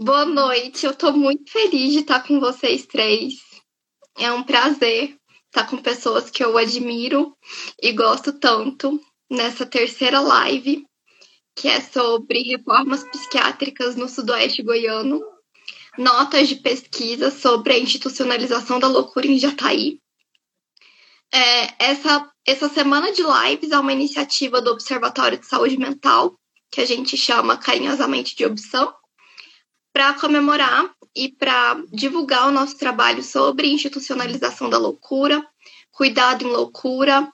Boa noite, eu estou muito feliz de estar com vocês três. É um prazer estar com pessoas que eu admiro e gosto tanto nessa terceira live, que é sobre reformas psiquiátricas no Sudoeste Goiano, notas de pesquisa sobre a institucionalização da loucura em Jataí. É, essa, essa semana de lives é uma iniciativa do Observatório de Saúde Mental, que a gente chama carinhosamente de Obsão, para comemorar e para divulgar o nosso trabalho sobre institucionalização da loucura, cuidado em loucura.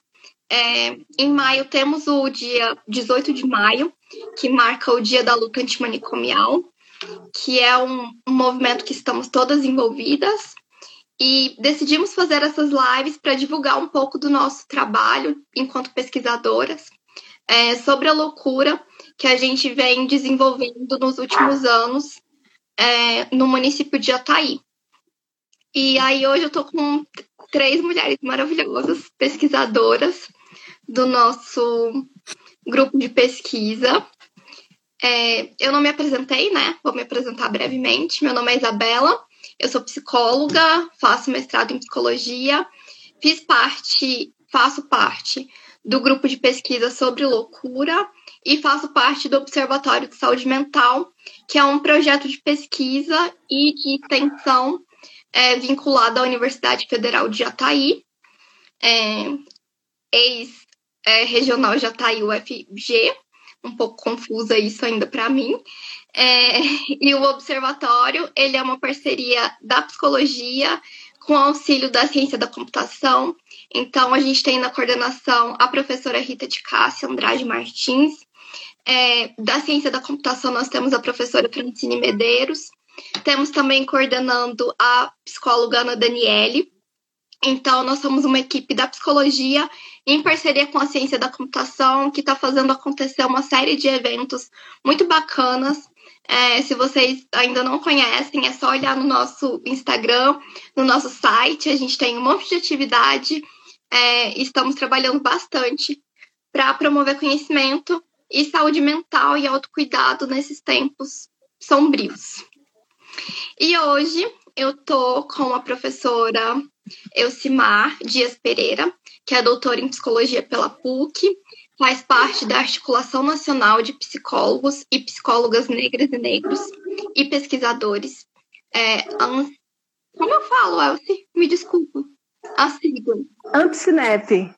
É, em maio temos o dia 18 de maio, que marca o Dia da Luta Antimanicomial, que é um, um movimento que estamos todas envolvidas. E decidimos fazer essas lives para divulgar um pouco do nosso trabalho enquanto pesquisadoras é, sobre a loucura que a gente vem desenvolvendo nos últimos anos é, no município de Ataí. E aí hoje eu estou com três mulheres maravilhosas, pesquisadoras do nosso grupo de pesquisa. É, eu não me apresentei, né? Vou me apresentar brevemente. Meu nome é Isabela, eu sou psicóloga, faço mestrado em psicologia, fiz parte, faço parte do grupo de pesquisa sobre loucura e faço parte do Observatório de Saúde Mental, que é um projeto de pesquisa e de extensão é, vinculado à Universidade Federal de Jataí, é, ex-regional é, Jataí UFG, um pouco confusa isso ainda para mim. É, e o observatório ele é uma parceria da psicologia com auxílio da ciência da computação. Então, a gente tem na coordenação a professora Rita de Cássia Andrade Martins. É, da ciência da computação, nós temos a professora Francine Medeiros. Temos também coordenando a psicóloga Ana Daniele. Então, nós somos uma equipe da psicologia em parceria com a ciência da computação, que está fazendo acontecer uma série de eventos muito bacanas. É, se vocês ainda não conhecem, é só olhar no nosso Instagram, no nosso site. A gente tem um monte de atividade. É, estamos trabalhando bastante para promover conhecimento e saúde mental e autocuidado nesses tempos sombrios. E hoje eu tô com a professora Elcimar Dias Pereira, que é doutora em psicologia pela PUC, faz parte da Articulação Nacional de Psicólogos e Psicólogas Negras e Negros e Pesquisadores. É, como eu falo, Elci? Me desculpa. A sigla. Ampsinep.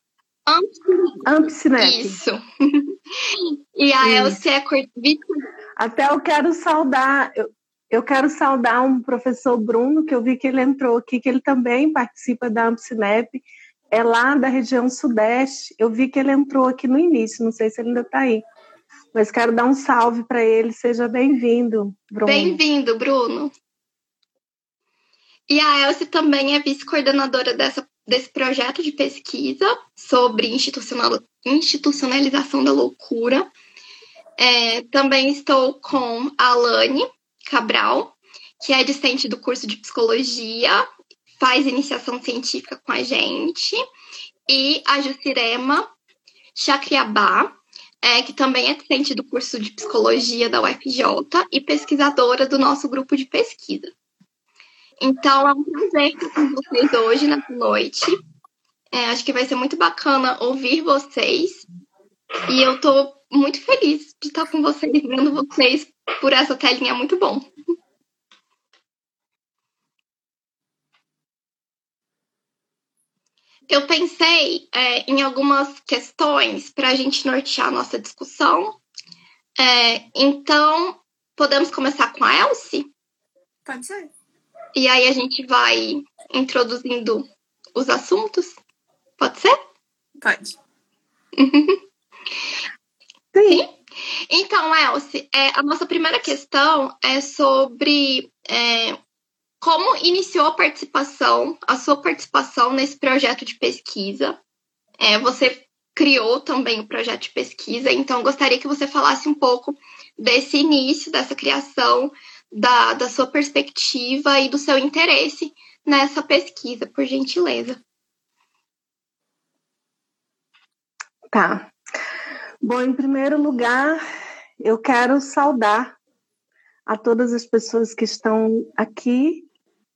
Ampsinep. Isso. e a Elci é Até eu quero saudar, eu, eu quero saudar um professor Bruno, que eu vi que ele entrou aqui, que ele também participa da Ampsinep é lá da região sudeste. Eu vi que ele entrou aqui no início, não sei se ele ainda está aí. Mas quero dar um salve para ele. Seja bem-vindo, Bruno. Bem-vindo, Bruno. E a Elsie também é vice-coordenadora dessa, desse projeto de pesquisa sobre institucional, institucionalização da loucura. É, também estou com a Alane Cabral, que é discente do curso de psicologia faz iniciação científica com a gente, e a Jucirema Chacriabá, é, que também é docente do curso de psicologia da UFJ e pesquisadora do nosso grupo de pesquisa. Então, é um prazer estar com vocês hoje, nessa noite. É, acho que vai ser muito bacana ouvir vocês. E eu estou muito feliz de estar com vocês, vendo vocês por essa telinha, é muito bom. eu pensei é, em algumas questões para a gente nortear a nossa discussão. É, então, podemos começar com a Elsie? Pode ser. E aí a gente vai introduzindo os assuntos? Pode ser? Pode. Sim. Então, Elsie, é, a nossa primeira questão é sobre é, como iniciou a participação, a sua participação nesse projeto de pesquisa? É, você criou também o projeto de pesquisa, então gostaria que você falasse um pouco desse início, dessa criação, da, da sua perspectiva e do seu interesse nessa pesquisa, por gentileza. Tá. Bom, em primeiro lugar, eu quero saudar a todas as pessoas que estão aqui,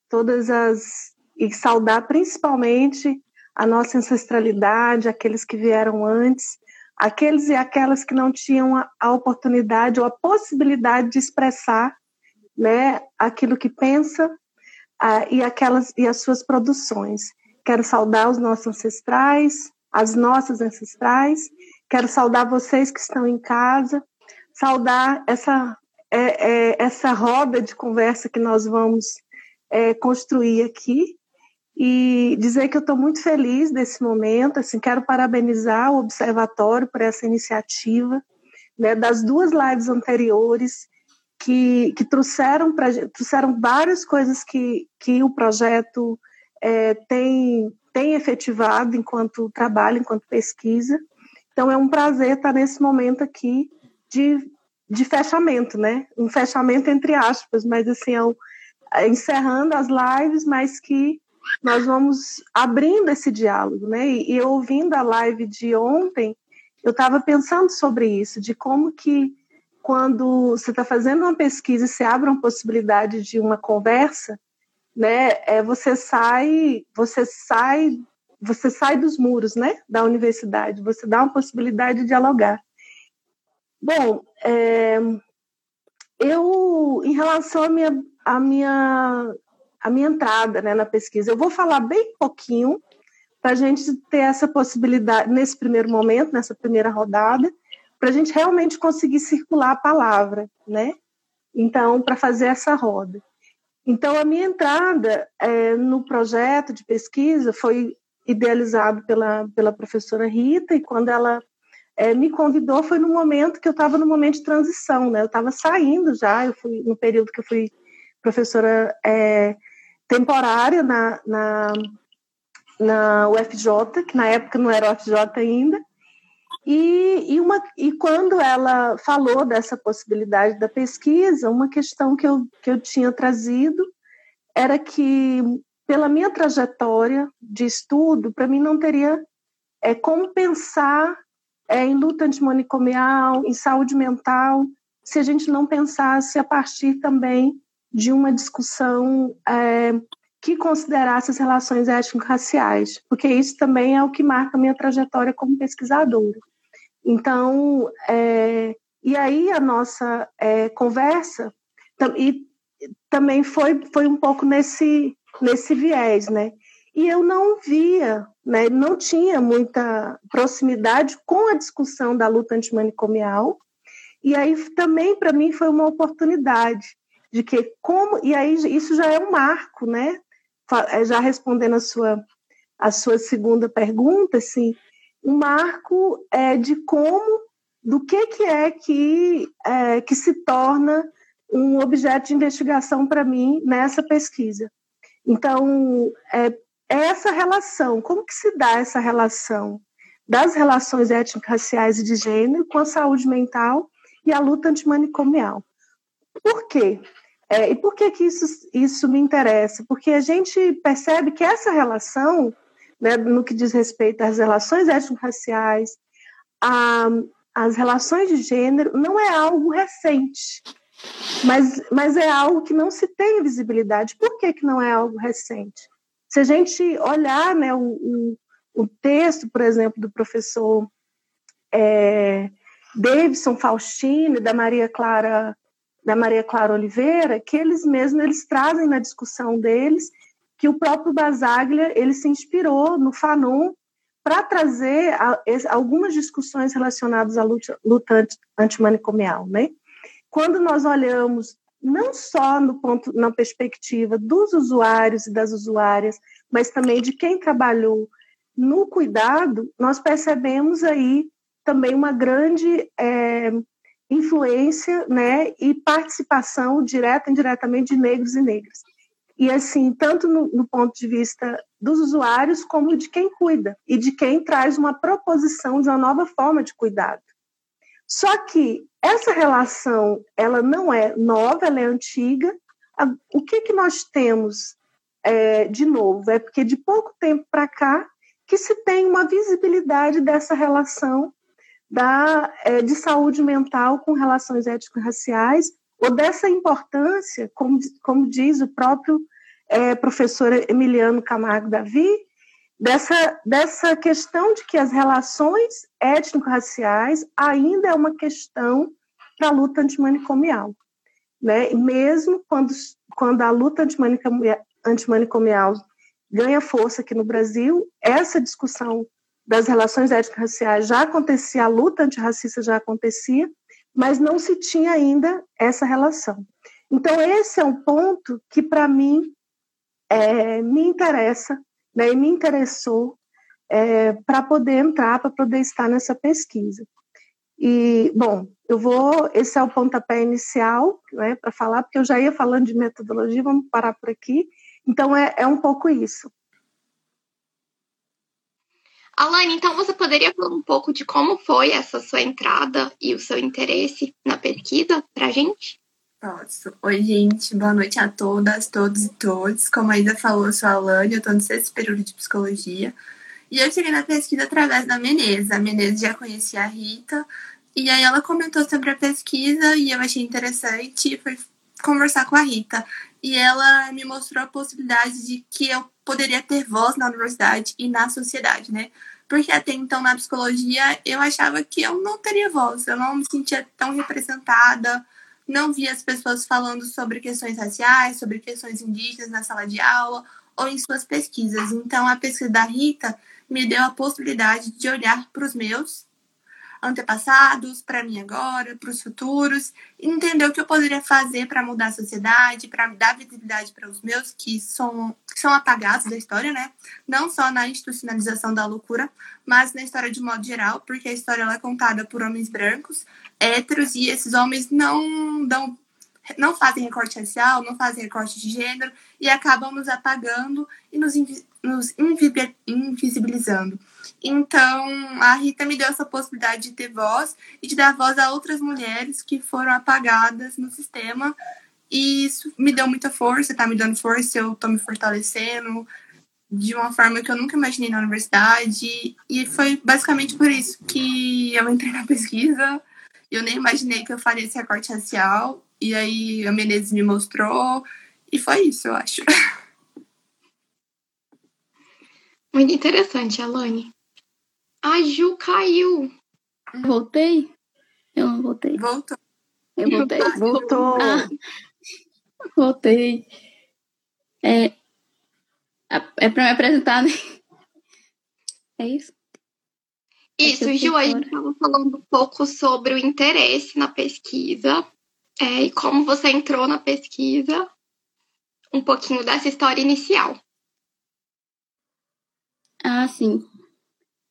todas as e saudar principalmente a nossa ancestralidade, aqueles que vieram antes, aqueles e aquelas que não tinham a, a oportunidade ou a possibilidade de expressar, né, aquilo que pensa e aquelas e as suas produções. Quero saudar os nossos ancestrais, as nossas ancestrais. Quero saudar vocês que estão em casa, saudar essa é, é, essa roda de conversa que nós vamos é, construir aqui e dizer que eu estou muito feliz desse momento. Assim, quero parabenizar o Observatório por essa iniciativa, né, das duas lives anteriores que, que trouxeram pra, trouxeram várias coisas que, que o projeto é, tem tem efetivado enquanto trabalho, enquanto pesquisa. Então é um prazer estar nesse momento aqui de de fechamento, né? Um fechamento entre aspas, mas assim, é, um, encerrando as lives, mas que nós vamos abrindo esse diálogo, né? E, e ouvindo a live de ontem, eu estava pensando sobre isso, de como que quando você está fazendo uma pesquisa e você abre uma possibilidade de uma conversa, né? É, você sai, você sai, você sai dos muros, né? Da universidade, você dá uma possibilidade de dialogar. Bom, é, eu, em relação à minha, à minha, à minha entrada né, na pesquisa, eu vou falar bem pouquinho para a gente ter essa possibilidade, nesse primeiro momento, nessa primeira rodada, para a gente realmente conseguir circular a palavra, né? Então, para fazer essa roda. Então, a minha entrada é, no projeto de pesquisa foi idealizado pela, pela professora Rita, e quando ela é, me convidou foi no momento que eu estava no momento de transição, né? Eu estava saindo já, eu fui no período que eu fui professora é, temporária na, na, na UFJ, que na época não era UFJ ainda, e, e, uma, e quando ela falou dessa possibilidade da pesquisa, uma questão que eu, que eu tinha trazido era que, pela minha trajetória de estudo, para mim não teria é, como pensar é, em luta antimanicomial, em saúde mental, se a gente não pensasse a partir também de uma discussão é, que considerasse as relações étnico-raciais, porque isso também é o que marca a minha trajetória como pesquisadora. Então, é, e aí a nossa é, conversa e também foi, foi um pouco nesse, nesse viés, né? E eu não via né, não tinha muita proximidade com a discussão da luta antimanicomial. E aí também para mim foi uma oportunidade de que como e aí isso já é um marco, né? É, já respondendo a sua a sua segunda pergunta, assim, um marco é de como do que que é que é, que se torna um objeto de investigação para mim nessa pesquisa. Então, é, essa relação, como que se dá essa relação das relações étnico-raciais e de gênero com a saúde mental e a luta antimanicomial. Por quê? É, e por que, que isso, isso me interessa? Porque a gente percebe que essa relação, né, no que diz respeito às relações étnico-raciais, às relações de gênero, não é algo recente, mas, mas é algo que não se tem visibilidade. Por que, que não é algo recente? Se a gente olhar né, o, o, o texto, por exemplo, do professor é, Davidson Faustini, da Maria Clara da Maria Clara Oliveira, que eles mesmos eles trazem na discussão deles que o próprio Basaglia ele se inspirou no Fanon para trazer algumas discussões relacionadas à luta, luta antimanicomial, né? Quando nós olhamos não só no ponto, na perspectiva dos usuários e das usuárias, mas também de quem trabalhou no cuidado, nós percebemos aí também uma grande é, influência né, e participação direta e indiretamente de negros e negras. E assim, tanto no, no ponto de vista dos usuários, como de quem cuida e de quem traz uma proposição de uma nova forma de cuidado. Só que essa relação, ela não é nova, ela é antiga. O que, que nós temos é, de novo? É porque de pouco tempo para cá que se tem uma visibilidade dessa relação da, é, de saúde mental com relações ético-raciais, ou dessa importância, como, como diz o próprio é, professor Emiliano Camargo Davi, dessa, dessa questão de que as relações étnico-raciais ainda é uma questão para a luta antimanicomial. Né? Mesmo quando, quando a luta antimanicomial, antimanicomial ganha força aqui no Brasil, essa discussão das relações étnico-raciais já acontecia, a luta antirracista já acontecia, mas não se tinha ainda essa relação. Então, esse é um ponto que, para mim, é, me interessa né, e me interessou é, para poder entrar, para poder estar nessa pesquisa. E, bom, eu vou, esse é o pontapé inicial, né, para falar, porque eu já ia falando de metodologia, vamos parar por aqui. Então, é, é um pouco isso. Alane, então você poderia falar um pouco de como foi essa sua entrada e o seu interesse na pesquisa para gente? Posso. Oi, gente. Boa noite a todas, todos e todos. Como ainda falou, eu sou a Alane, eu estou no sexto período de psicologia. E eu cheguei na pesquisa através da Menezes. A Menezes já conhecia a Rita, e aí ela comentou sobre a pesquisa e eu achei interessante e fui conversar com a Rita. E ela me mostrou a possibilidade de que eu poderia ter voz na universidade e na sociedade, né? Porque até então na psicologia eu achava que eu não teria voz, eu não me sentia tão representada, não via as pessoas falando sobre questões raciais, sobre questões indígenas na sala de aula ou em suas pesquisas. Então a pesquisa da Rita me deu a possibilidade de olhar para os meus antepassados, para mim agora, para os futuros, entender o que eu poderia fazer para mudar a sociedade, para dar visibilidade para os meus que são, que são apagados da história, né? Não só na institucionalização da loucura, mas na história de modo geral, porque a história é contada por homens brancos, héteros, e esses homens não dão não fazem recorte racial, não fazem recorte de gênero e acabam nos apagando e nos, nos invisibilizando. Então, a Rita me deu essa possibilidade de ter voz e de dar voz a outras mulheres que foram apagadas no sistema. E isso me deu muita força, tá me dando força, eu tô me fortalecendo de uma forma que eu nunca imaginei na universidade. E foi basicamente por isso que eu entrei na pesquisa. Eu nem imaginei que eu faria esse recorte racial. E aí a Menezes me mostrou. E foi isso, eu acho. Muito interessante, Alane. A Ju caiu. Voltei? Eu não voltei. Voltou. Eu voltei. Voltou. Ah, voltei. É, é para me apresentar, né? É isso? Isso, Ju, a gente estava falando um pouco sobre o interesse na pesquisa é, e como você entrou na pesquisa, um pouquinho dessa história inicial. Ah, sim.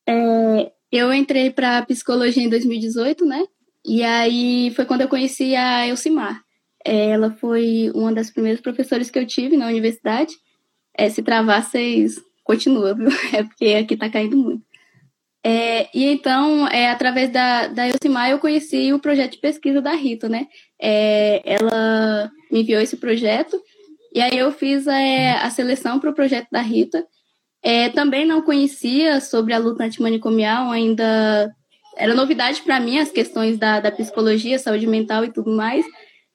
É, eu entrei para psicologia em 2018, né? E aí foi quando eu conheci a Elcimar. É, ela foi uma das primeiras professoras que eu tive na universidade. É, se travar, vocês continuam, viu? É porque aqui tá caindo muito. É, e então, é, através da, da Elcimar, eu conheci o projeto de pesquisa da Rita, né? É, ela me enviou esse projeto e aí eu fiz é, a seleção para o projeto da Rita. É, também não conhecia sobre a luta antimanicomial, ainda era novidade para mim as questões da, da psicologia, saúde mental e tudo mais.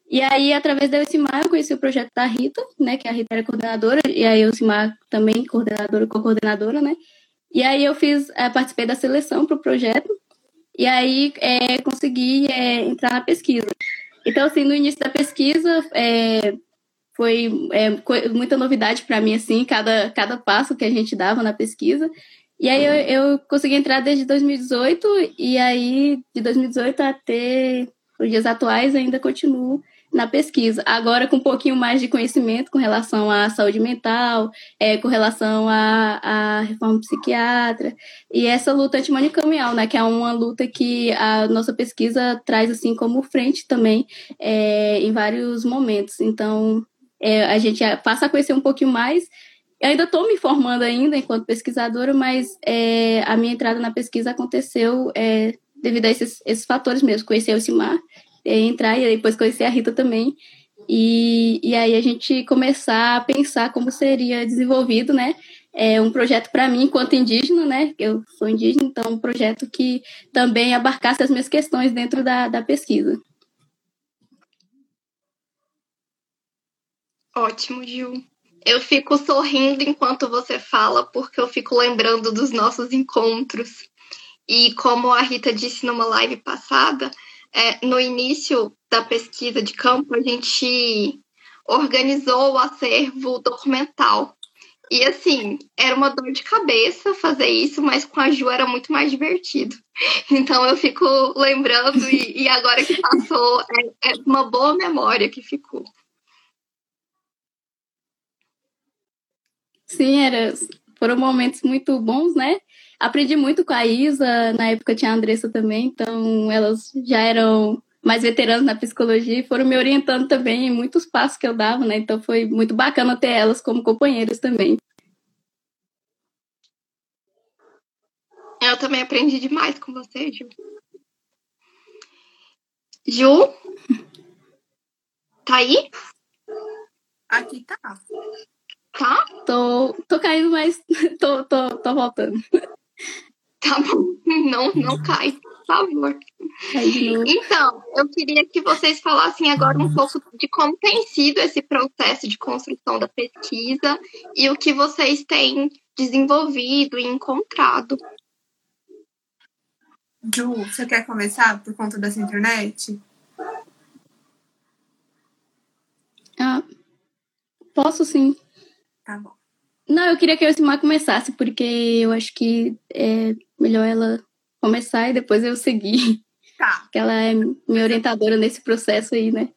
E aí, através da Elcimar, eu conheci o projeto da Rita, né, que a Rita era coordenadora, e a Elcimar também coordenadora, co-coordenadora, né. E aí eu fiz, é, participei da seleção para o projeto, e aí é, consegui é, entrar na pesquisa. Então, assim, no início da pesquisa, é, foi é, muita novidade para mim, assim, cada, cada passo que a gente dava na pesquisa. E aí eu, eu consegui entrar desde 2018, e aí de 2018 até os dias atuais ainda continuo na pesquisa. Agora com um pouquinho mais de conhecimento com relação à saúde mental, é, com relação à, à reforma psiquiatra e essa luta antimanicomial, né, que é uma luta que a nossa pesquisa traz assim como frente também é, em vários momentos. Então é, a gente passa a conhecer um pouquinho mais. Eu ainda estou me formando ainda enquanto pesquisadora, mas é, a minha entrada na pesquisa aconteceu é, devido a esses, esses fatores mesmo. Conhecer o Simar, é, entrar e depois conhecer a Rita também. E, e aí a gente começar a pensar como seria desenvolvido, né? É um projeto para mim, enquanto indígena, né? Eu sou indígena, então um projeto que também abarcasse as minhas questões dentro da, da pesquisa. Ótimo, Gil. Eu fico sorrindo enquanto você fala, porque eu fico lembrando dos nossos encontros. E como a Rita disse numa live passada, é, no início da pesquisa de campo, a gente organizou o acervo documental. E assim, era uma dor de cabeça fazer isso, mas com a Ju era muito mais divertido. Então eu fico lembrando, e, e agora que passou, é, é uma boa memória que ficou. Sim, era, foram momentos muito bons, né? Aprendi muito com a Isa, na época tinha a Andressa também, então elas já eram mais veteranas na psicologia e foram me orientando também em muitos passos que eu dava, né? Então foi muito bacana ter elas como companheiras também. Eu também aprendi demais com você, Ju. Ju? Tá aí? Aqui tá. Tá? Tô, tô caindo, mas tô, tô, tô voltando. Tá bom. Não, não cai, por favor. Então, eu queria que vocês falassem agora um pouco de como tem sido esse processo de construção da pesquisa e o que vocês têm desenvolvido e encontrado. Ju, você quer começar por conta dessa internet? Ah, posso sim. Tá bom. Não, eu queria que a Yosimar começasse, porque eu acho que é melhor ela começar e depois eu seguir. Tá. Porque ela é minha orientadora nesse processo aí, né?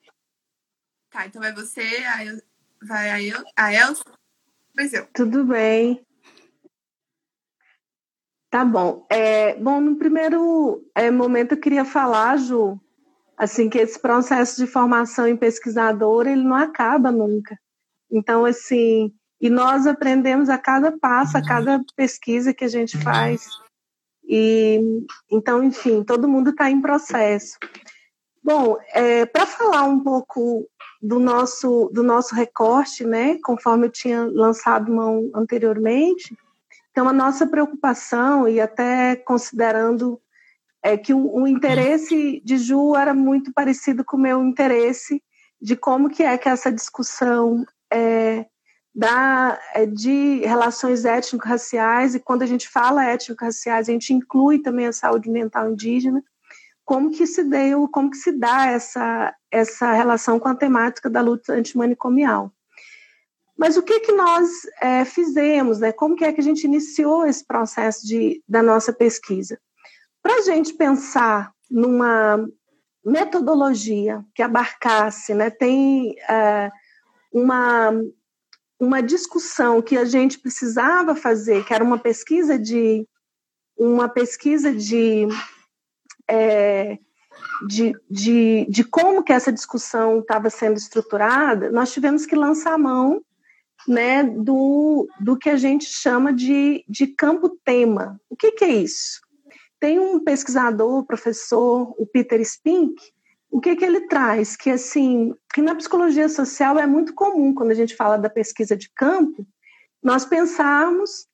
Tá, então vai você, aí vai a, El, a Elsa, depois eu. Tudo bem. Tá bom. É, bom, no primeiro é, momento eu queria falar, Ju, assim, que esse processo de formação em pesquisadora, ele não acaba nunca. Então, assim, e nós aprendemos a cada passo, a cada pesquisa que a gente faz. E então, enfim, todo mundo está em processo. Bom, é, para falar um pouco do nosso do nosso recorte, né, conforme eu tinha lançado mão anteriormente, então a nossa preocupação e até considerando é que o, o interesse de Ju era muito parecido com o meu interesse de como que é que essa discussão é, da, é, de relações étnico-raciais, e quando a gente fala étnico-raciais, a gente inclui também a saúde mental indígena, como que se deu, como que se dá essa, essa relação com a temática da luta antimanicomial. Mas o que que nós é, fizemos, né? Como que é que a gente iniciou esse processo de, da nossa pesquisa? Para a gente pensar numa metodologia que abarcasse, né? Tem é, uma uma discussão que a gente precisava fazer, que era uma pesquisa de uma pesquisa de, é, de, de, de, como que essa discussão estava sendo estruturada, nós tivemos que lançar a mão né, do, do que a gente chama de, de campo-tema. O que, que é isso? Tem um pesquisador, professor, o Peter Spink, o que, que ele traz? Que assim, que na psicologia social é muito comum quando a gente fala da pesquisa de campo, nós pensarmos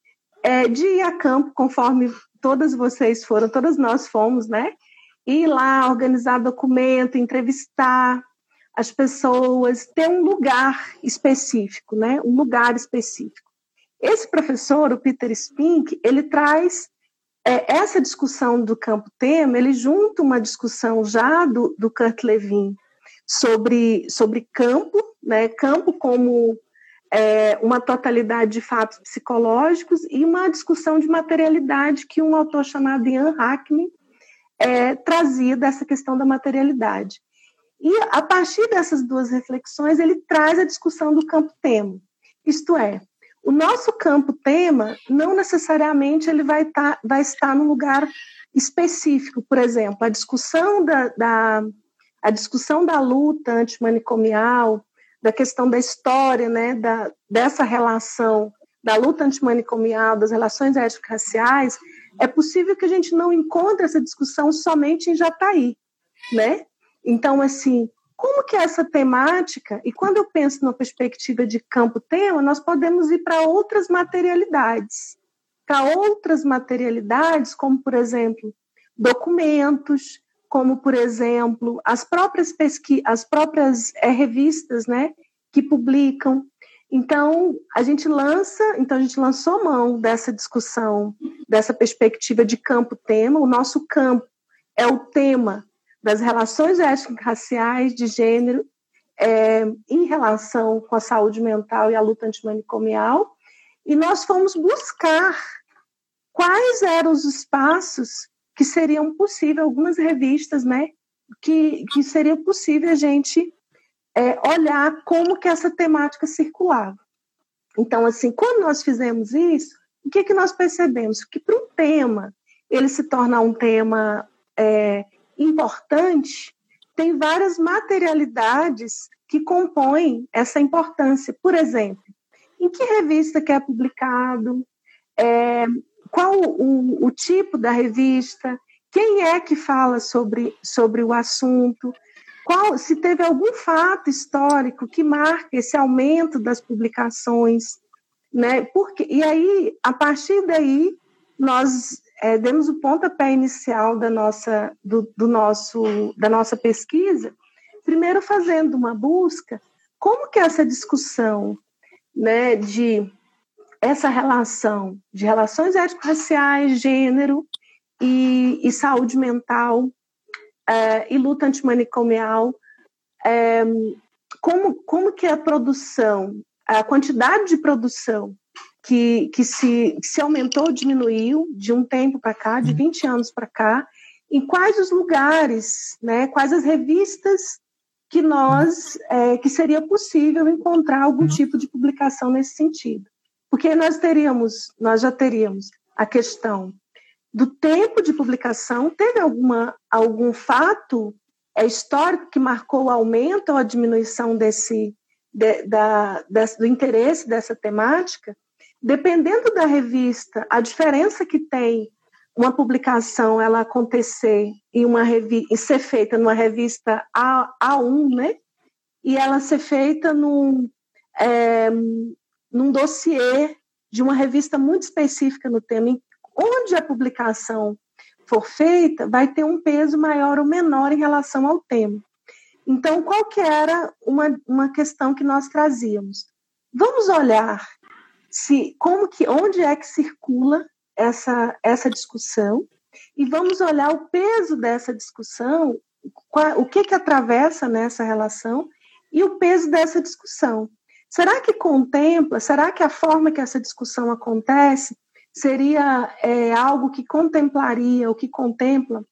é, de ir a campo, conforme todas vocês foram, todas nós fomos, né? Ir lá, organizar documento, entrevistar as pessoas, ter um lugar específico, né? Um lugar específico. Esse professor, o Peter Spink, ele traz é, essa discussão do campo-tema, ele junta uma discussão já do, do Kurt Levin sobre, sobre campo, né, campo como é, uma totalidade de fatos psicológicos e uma discussão de materialidade que um autor chamado Ian Hackney é, trazia dessa questão da materialidade. E a partir dessas duas reflexões, ele traz a discussão do campo-tema, isto é, o nosso campo-tema não necessariamente ele vai, tá, vai estar num lugar específico. Por exemplo, a discussão da, da, a discussão da luta antimanicomial, da questão da história, né, da, dessa relação da luta antimanicomial, das relações étnico-raciais, é possível que a gente não encontre essa discussão somente em Jataí, né? Então, assim, como que é essa temática, e quando eu penso na perspectiva de campo-tema, nós podemos ir para outras materialidades, para outras materialidades, como, por exemplo, documentos, como, por exemplo, as próprias pesquisas, as próprias é, revistas, né, que publicam. Então, a gente lança, então a gente lançou mão dessa discussão, dessa perspectiva de campo-tema. O nosso campo é o tema das relações étnico-raciais de gênero é, em relação com a saúde mental e a luta antimanicomial. E nós fomos buscar quais eram os espaços que seriam possíveis, algumas revistas, né, que, que seria possível a gente é, olhar como que essa temática circulava. Então, assim, quando nós fizemos isso, o que, que nós percebemos? Que para um tema ele se tornar um tema é, importante, tem várias materialidades que compõem essa importância. Por exemplo, em que revista que é publicado, é, qual o, o, tipo da revista, quem é que fala sobre, sobre o assunto, qual, se teve algum fato histórico que marca esse aumento das publicações, né? Porque, e aí, a partir daí, nós é, demos o pontapé inicial da nossa, do, do nosso, da nossa pesquisa, primeiro fazendo uma busca, como que essa discussão né, de essa relação de relações étnico-raciais, gênero e, e, saúde mental é, e luta antimanicomial, é, como, como que a produção, a quantidade de produção que, que se, se aumentou, diminuiu de um tempo para cá, de 20 anos para cá, em quais os lugares, né, quais as revistas que nós, é, que seria possível encontrar algum tipo de publicação nesse sentido. Porque nós teríamos, nós já teríamos a questão do tempo de publicação, teve alguma, algum fato é, histórico que marcou o aumento ou a diminuição desse, de, da, desse, do interesse dessa temática? Dependendo da revista, a diferença que tem uma publicação ela acontecer em uma e ser feita numa revista A, A1, né? E ela ser feita num, é, num dossiê de uma revista muito específica no tema, onde a publicação for feita, vai ter um peso maior ou menor em relação ao tema. Então, qual que era uma, uma questão que nós trazíamos? Vamos olhar se como que onde é que circula essa essa discussão e vamos olhar o peso dessa discussão, qual, o que que atravessa nessa relação e o peso dessa discussão. Será que contempla? Será que a forma que essa discussão acontece seria é, algo que contemplaria, ou que contempla,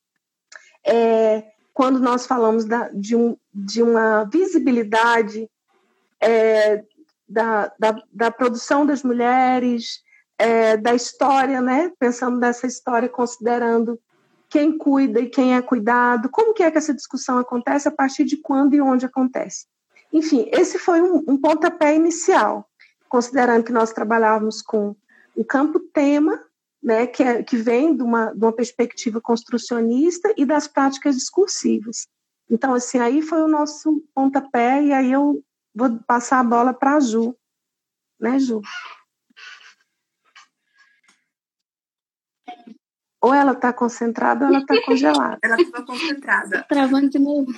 é, quando nós falamos da, de, um, de uma visibilidade é, da, da, da produção das mulheres, é, da história, né? Pensando nessa história, considerando quem cuida e quem é cuidado, como que é que essa discussão acontece, a partir de quando e onde acontece. Enfim, esse foi um, um pontapé inicial, considerando que nós trabalhávamos com o campo tema, né, que, é, que vem de uma, de uma perspectiva construcionista e das práticas discursivas. Então, assim, aí foi o nosso pontapé, e aí eu Vou passar a bola para a Ju. Né, Ju? Ou ela está concentrada ou ela está congelada. Ela estava concentrada. Travando de novo.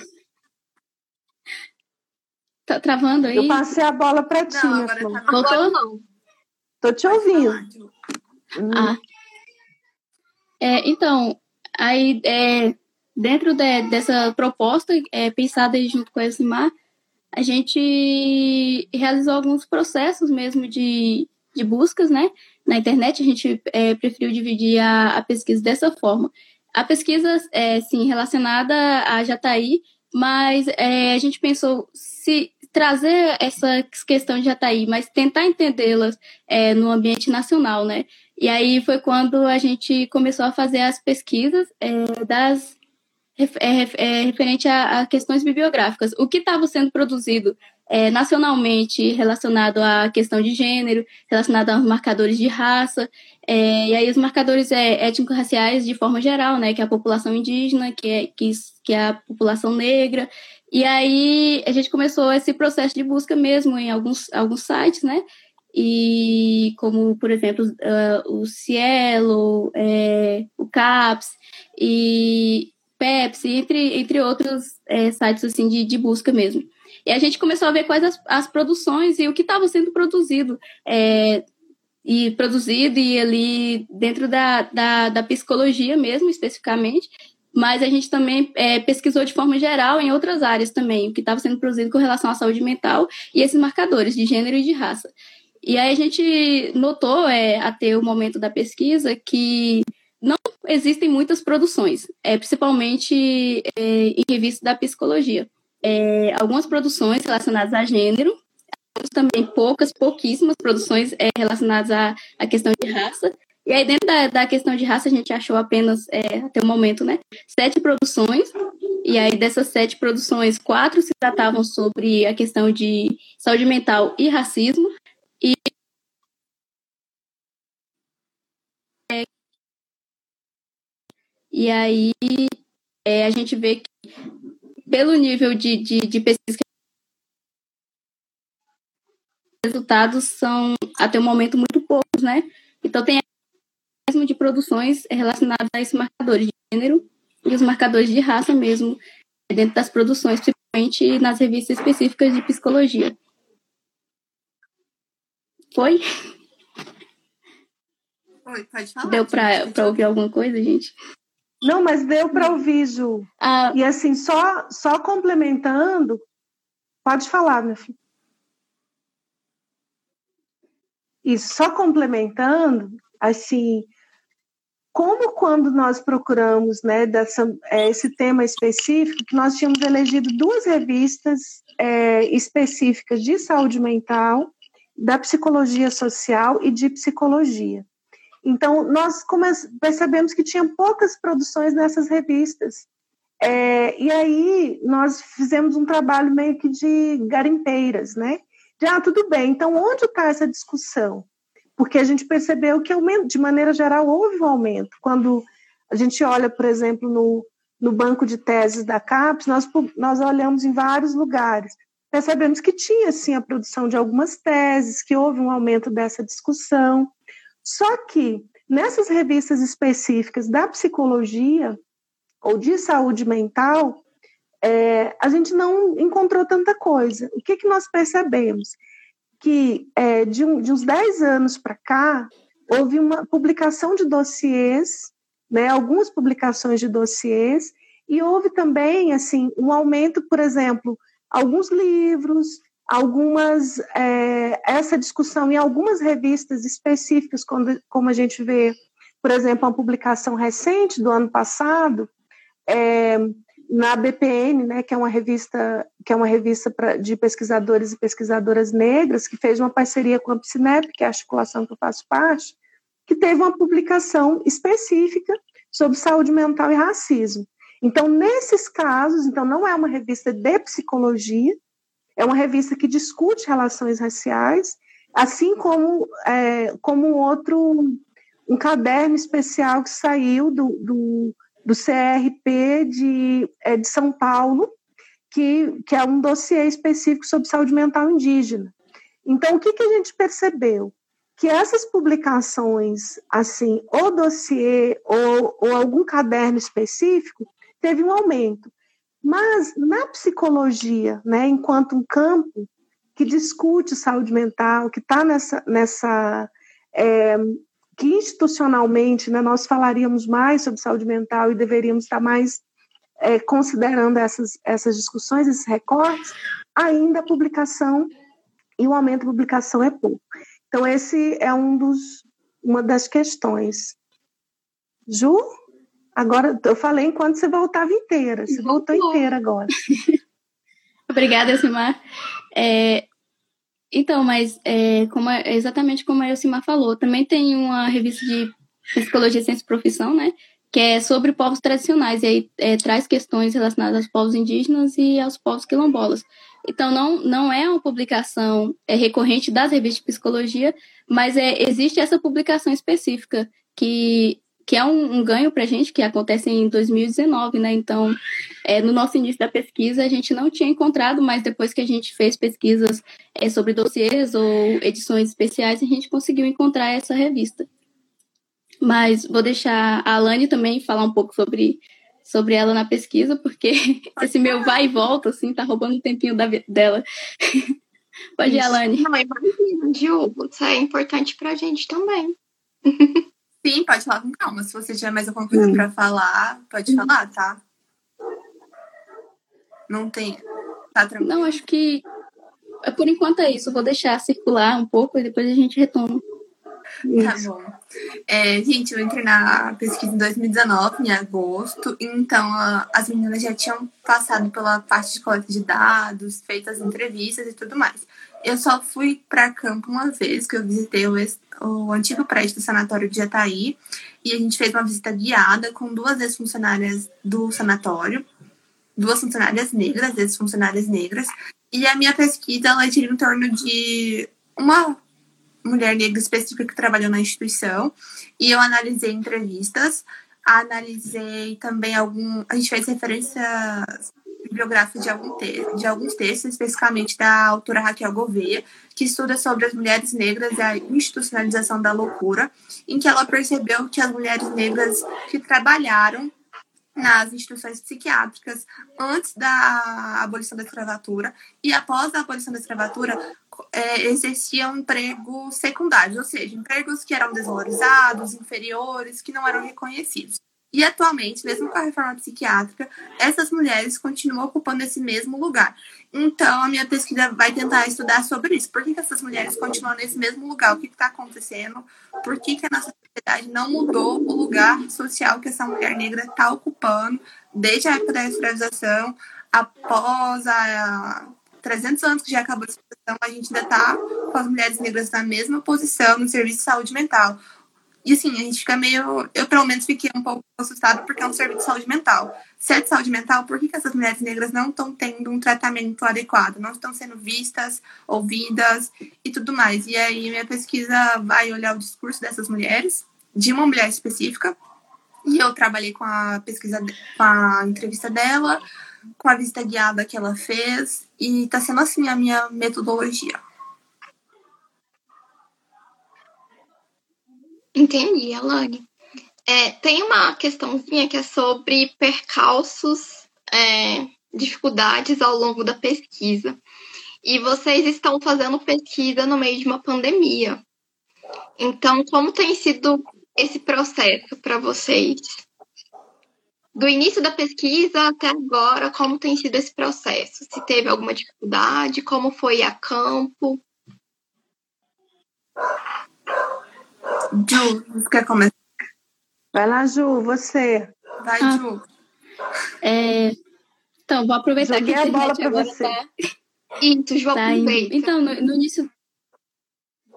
Tá travando aí? Eu passei a bola para ti, não, agora tá Voltou? Não. Tô te ouvindo. Hum. Ah. É, então, aí é, dentro de, dessa proposta é, pensada junto com a Esmar, a gente realizou alguns processos mesmo de, de buscas, né? Na internet, a gente é, preferiu dividir a, a, pesquisa dessa forma. A pesquisa, é, sim, relacionada a Jataí, mas é, a gente pensou se trazer essa questão de Jataí, mas tentar entendê-las é, no ambiente nacional, né? E aí foi quando a gente começou a fazer as pesquisas é, das é, é, referente a, a, questões bibliográficas. O que estava sendo produzido é, nacionalmente relacionado à questão de gênero, relacionado aos marcadores de raça, é, e aí os marcadores é, étnico-raciais de forma geral, né, que é a população indígena, que é, que, que é a população negra. E aí a gente começou esse processo de busca mesmo em alguns, alguns sites, né, e como, por exemplo, uh, o Cielo, é, o CAPS, e Pepsi, entre, entre outros é, sites assim de, de busca mesmo. E a gente começou a ver quais as, as produções e o que estava sendo produzido. É, e produzido e ali dentro da, da, da psicologia mesmo, especificamente, mas a gente também é, pesquisou de forma geral em outras áreas também, o que estava sendo produzido com relação à saúde mental e esses marcadores de gênero e de raça. E aí a gente notou, é, até o momento da pesquisa, que não existem muitas produções, é, principalmente é, em revistas da psicologia. É, algumas produções relacionadas a gênero, também poucas, pouquíssimas produções é, relacionadas à, à questão de raça. E aí, dentro da, da questão de raça, a gente achou apenas, é, até o momento, né, sete produções. E aí, dessas sete produções, quatro se tratavam sobre a questão de saúde mental e racismo. E E aí é, a gente vê que, pelo nível de, de, de pesquisa, resultados são, até o momento, muito poucos, né? Então, tem mesmo de produções relacionadas a esses marcadores de gênero e os marcadores de raça mesmo, dentro das produções, principalmente nas revistas específicas de psicologia. Foi? Oi, pode falar. Deu para ouvir alguma coisa, gente? Não, mas deu para ouvir, Ju. Ah, e assim, só, só complementando, pode falar, meu filho. E só complementando, assim, como quando nós procuramos né, dessa, é, esse tema específico, que nós tínhamos elegido duas revistas é, específicas de saúde mental, da psicologia social e de psicologia. Então, nós percebemos que tinha poucas produções nessas revistas. É, e aí, nós fizemos um trabalho meio que de garimpeiras, né? De, ah, tudo bem, então onde está essa discussão? Porque a gente percebeu que, de maneira geral, houve um aumento. Quando a gente olha, por exemplo, no, no banco de teses da CAPES, nós, nós olhamos em vários lugares. Percebemos que tinha, sim, a produção de algumas teses, que houve um aumento dessa discussão. Só que nessas revistas específicas da psicologia ou de saúde mental, é, a gente não encontrou tanta coisa. O que, que nós percebemos? Que é, de, um, de uns 10 anos para cá, houve uma publicação de dossiês, né, algumas publicações de dossiês, e houve também assim um aumento, por exemplo, alguns livros, algumas é, essa discussão em algumas revistas específicas, quando, como a gente vê, por exemplo, uma publicação recente do ano passado é, na BPN, né, que é uma revista que é uma revista pra, de pesquisadores e pesquisadoras negras, que fez uma parceria com a PSINEP, que é a articulação que eu faço parte, que teve uma publicação específica sobre saúde mental e racismo. Então, nesses casos, então não é uma revista de psicologia, é uma revista que discute relações raciais, assim como, é, como outro, um caderno especial que saiu do, do, do CRP de, é, de São Paulo, que, que é um dossiê específico sobre saúde mental indígena. Então, o que, que a gente percebeu? Que essas publicações, assim, ou dossiê ou, ou algum caderno específico, teve um aumento. Mas na psicologia, né, enquanto um campo que discute saúde mental, que está nessa, nessa é, que institucionalmente né, nós falaríamos mais sobre saúde mental e deveríamos estar mais é, considerando essas, essas discussões, esses recortes, ainda a publicação e o aumento da publicação é pouco. Então, esse é um dos, uma das questões. Ju? Agora, eu falei enquanto você voltava inteira. Você voltou, inteira agora. Obrigada, Simar. É, então, mas é, como, exatamente como a Elcimar falou, também tem uma revista de Psicologia, Ciência e Profissão, né? Que é sobre povos tradicionais, e aí é, traz questões relacionadas aos povos indígenas e aos povos quilombolas. Então, não, não é uma publicação é, recorrente das revistas de psicologia, mas é, existe essa publicação específica que que é um, um ganho para a gente, que acontece em 2019, né? Então, é, no nosso início da pesquisa, a gente não tinha encontrado, mas depois que a gente fez pesquisas é, sobre dossiês ou edições especiais, a gente conseguiu encontrar essa revista. Mas vou deixar a Alane também falar um pouco sobre, sobre ela na pesquisa, porque esse meu vai e volta, assim, tá roubando o tempinho da, dela. Pode ir, Alane. Não, imagina, Diogo, isso é importante pra gente também. Sim, pode falar com calma. Se você tiver mais alguma coisa hum. pra falar, pode hum. falar, tá? Não tem. Tá tranquilo. Não, acho que por enquanto é isso. vou deixar circular um pouco e depois a gente retoma. Tá bom. É, gente, eu entrei na pesquisa em 2019, em agosto, então as meninas já tinham passado pela parte de coleta de dados, feito as entrevistas e tudo mais. Eu só fui para campo uma vez, que eu visitei o, o antigo prédio do sanatório de Jataí, e a gente fez uma visita guiada com duas ex-funcionárias do sanatório, duas funcionárias negras, ex-funcionárias negras, e a minha pesquisa ela gira em torno de uma mulher negra específica que trabalhou na instituição e eu analisei entrevistas, analisei também algum, a gente fez referência bibliográfica de, algum te, de alguns textos, especificamente da autora Raquel Gouveia, que estuda sobre as mulheres negras e a institucionalização da loucura, em que ela percebeu que as mulheres negras que trabalharam nas instituições psiquiátricas antes da abolição da escravatura e após a abolição da escravatura é, exerciam empregos secundários, ou seja, empregos que eram desvalorizados, inferiores, que não eram reconhecidos. E atualmente, mesmo com a reforma psiquiátrica, essas mulheres continuam ocupando esse mesmo lugar. Então, a minha pesquisa vai tentar estudar sobre isso. Por que, que essas mulheres continuam nesse mesmo lugar? O que está acontecendo? Por que, que a nossa sociedade não mudou o lugar social que essa mulher negra está ocupando desde a época da escravização, após a 300 anos que já acabou a escravização, a gente ainda está com as mulheres negras na mesma posição no serviço de saúde mental. E assim, a gente fica meio. Eu, pelo menos, fiquei um pouco assustada porque é um serviço de saúde mental. Se é de saúde mental, por que, que essas mulheres negras não estão tendo um tratamento adequado? Não estão sendo vistas, ouvidas e tudo mais. E aí, minha pesquisa vai olhar o discurso dessas mulheres, de uma mulher específica. E eu trabalhei com a pesquisa, com a entrevista dela, com a visita guiada que ela fez. E tá sendo assim a minha metodologia. Entendi, Alane. É, tem uma questãozinha que é sobre percalços, é, dificuldades ao longo da pesquisa. E vocês estão fazendo pesquisa no meio de uma pandemia. Então, como tem sido esse processo para vocês? Do início da pesquisa até agora, como tem sido esse processo? Se teve alguma dificuldade? Como foi a campo? Ju, você quer começar? Vai lá, Ju, você. Vai, ah. Ju. É, então, vou aproveitar Joguei que a internet agora você. tá... Isso, Ju, tá aproveita. Então, no, no início...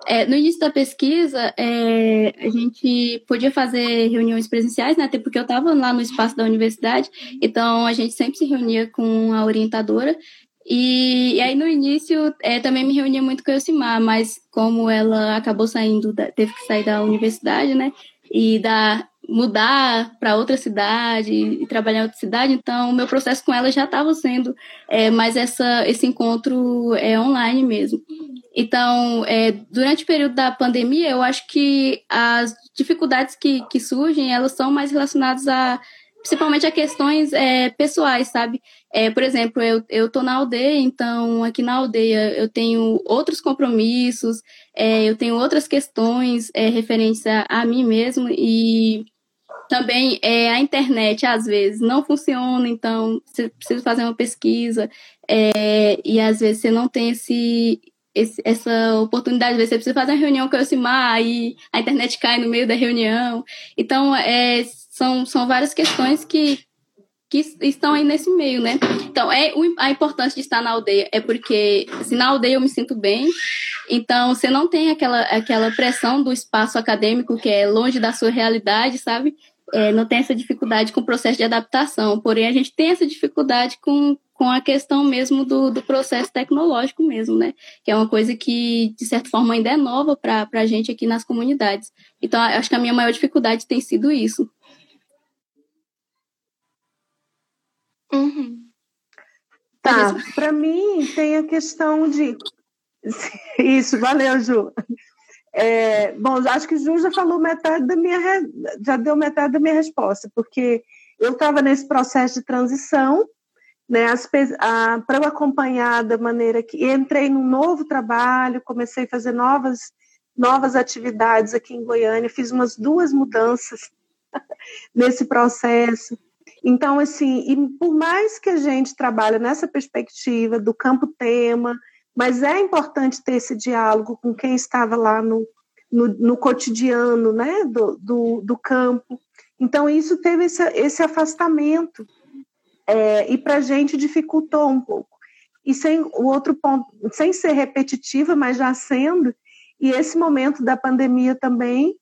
É, no início da pesquisa, é, a gente podia fazer reuniões presenciais, né? Até porque eu estava lá no espaço da universidade, então a gente sempre se reunia com a orientadora e, e, aí no início é, também me reunia muito com a Elcimar, mas como ela acabou saindo, da, teve que sair da universidade, né? E da, mudar para outra cidade e trabalhar em outra cidade, então o meu processo com ela já estava sendo é, mais essa, esse encontro é, online mesmo. Então, é, durante o período da pandemia, eu acho que as dificuldades que, que surgem, elas são mais relacionadas a principalmente a questões é, pessoais, sabe? É, por exemplo, eu, eu tô na aldeia, então aqui na aldeia eu tenho outros compromissos, é, eu tenho outras questões é, referentes a, a, mim mesmo e também é, a internet às vezes não funciona, então você precisa fazer uma pesquisa é, e às vezes você não tem esse, esse, essa oportunidade, você precisa fazer uma reunião com o Elcimar e a internet cai no meio da reunião. Então, é, são, são várias questões que, que estão aí nesse meio, né? Então, é a importância de estar na aldeia é porque se assim, na aldeia eu me sinto bem, então você não tem aquela, aquela pressão do espaço acadêmico que é longe da sua realidade, sabe? É, não tem essa dificuldade com o processo de adaptação, porém a gente tem essa dificuldade com, com a questão mesmo do, do processo tecnológico mesmo, né? Que é uma coisa que, de certa forma, ainda é nova para a gente aqui nas comunidades. Então, acho que a minha maior dificuldade tem sido isso. Uhum. Tá, para mim tem a questão de. Isso, valeu, Ju. É, bom, acho que Ju já falou metade da minha. Já deu metade da minha resposta, porque eu estava nesse processo de transição, né, para eu acompanhar da maneira que entrei num novo trabalho, comecei a fazer novas novas atividades aqui em Goiânia, fiz umas duas mudanças nesse processo. Então, assim, e por mais que a gente trabalhe nessa perspectiva do campo tema, mas é importante ter esse diálogo com quem estava lá no, no, no cotidiano né, do, do, do, campo. Então, isso teve esse, esse afastamento, é, e para a gente dificultou um pouco. E sem o outro ponto, sem ser repetitiva, mas já sendo, e esse momento da pandemia também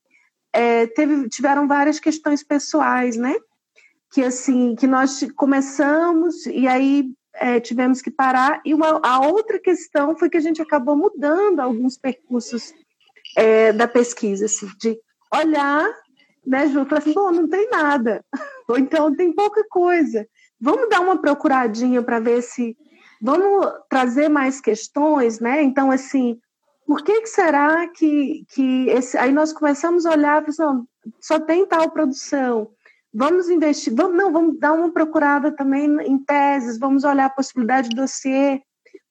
é, teve, tiveram várias questões pessoais, né? Que assim, que nós começamos e aí é, tivemos que parar. E uma, a outra questão foi que a gente acabou mudando alguns percursos é, da pesquisa, assim, de olhar, né, Ju, falar assim, bom, não tem nada, ou então tem pouca coisa. Vamos dar uma procuradinha para ver se vamos trazer mais questões, né? Então, assim, por que, que será que, que esse, aí nós começamos a olhar, pensando, só tem tal produção, vamos investir, vamos, não, vamos dar uma procurada também em teses, vamos olhar a possibilidade de dossiê,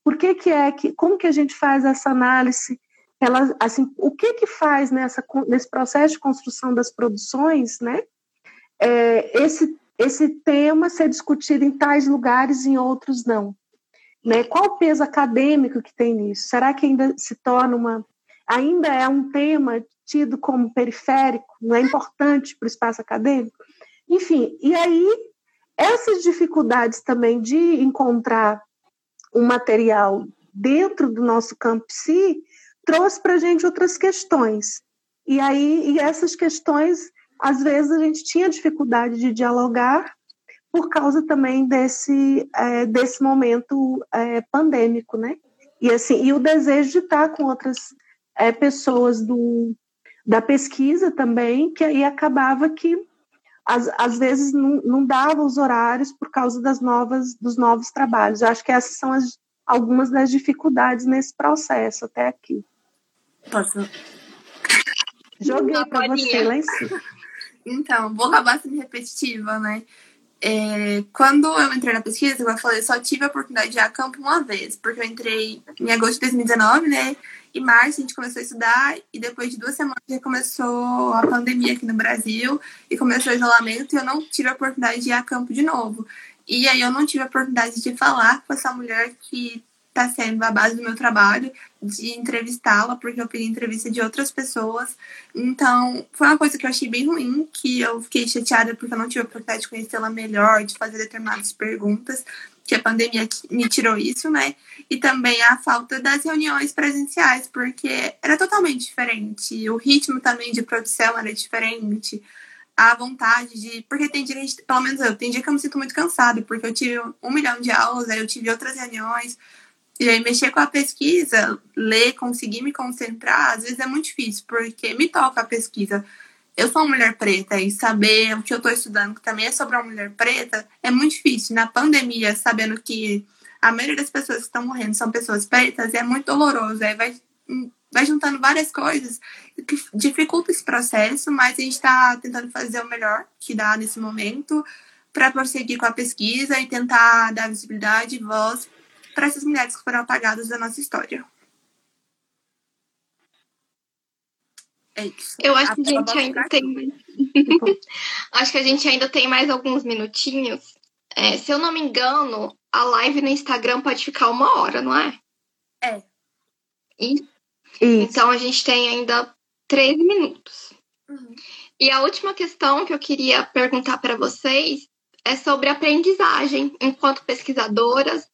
por que que é, que, como que a gente faz essa análise, ela, assim, o que que faz nessa, nesse processo de construção das produções, né, é, esse, esse tema ser discutido em tais lugares e em outros não. Né? Qual o peso acadêmico que tem nisso? Será que ainda se torna uma. ainda é um tema tido como periférico, não é importante para o espaço acadêmico? Enfim, e aí essas dificuldades também de encontrar um material dentro do nosso campo psi trouxe para a gente outras questões. E aí, e essas questões, às vezes a gente tinha dificuldade de dialogar por causa também desse, é, desse momento é, pandêmico, né? E, assim, e o desejo de estar com outras é, pessoas do, da pesquisa também, que aí acabava que às, às vezes não, não dava os horários por causa das novas, dos novos trabalhos. Eu acho que essas são as, algumas das dificuldades nesse processo até aqui. Posso? Joguei para você lá em cima. Então, vou acabar sendo repetitiva, né? É, quando eu entrei na pesquisa, eu falei, só tive a oportunidade de ir a campo uma vez, porque eu entrei em agosto de 2019, né? Em março a gente começou a estudar e depois de duas semanas já começou a pandemia aqui no Brasil e começou o isolamento e eu não tive a oportunidade de ir a campo de novo. E aí eu não tive a oportunidade de falar com essa mulher que está sendo a base do meu trabalho, de entrevistá-la, porque eu pedi entrevista de outras pessoas. Então, foi uma coisa que eu achei bem ruim, que eu fiquei chateada porque eu não tive a oportunidade de conhecê-la melhor, de fazer determinadas perguntas, que a pandemia me tirou isso, né? E também a falta das reuniões presenciais, porque era totalmente diferente. O ritmo também de produção era diferente a vontade de. Porque tem dia pelo menos eu, tem dia que eu me sinto muito cansada, porque eu tive um milhão de aulas, aí eu tive outras reuniões, e aí, mexer com a pesquisa, ler, conseguir me concentrar, às vezes é muito difícil, porque me toca a pesquisa. Eu sou uma mulher preta e saber o que eu estou estudando, que também é sobre uma mulher preta, é muito difícil. Na pandemia, sabendo que a maioria das pessoas que estão morrendo são pessoas pretas, é muito doloroso. Aí vai, vai juntando várias coisas que dificulta esse processo, mas a gente está tentando fazer o melhor que dá nesse momento para prosseguir com a pesquisa e tentar dar visibilidade e voz para essas mulheres que foram apagadas da nossa história. É isso. Eu acho a que a gente ainda tem. acho que a gente ainda tem mais alguns minutinhos. É, se eu não me engano, a live no Instagram pode ficar uma hora, não é? É. Isso. Então a gente tem ainda três minutos. Uhum. E a última questão que eu queria perguntar para vocês é sobre aprendizagem enquanto pesquisadoras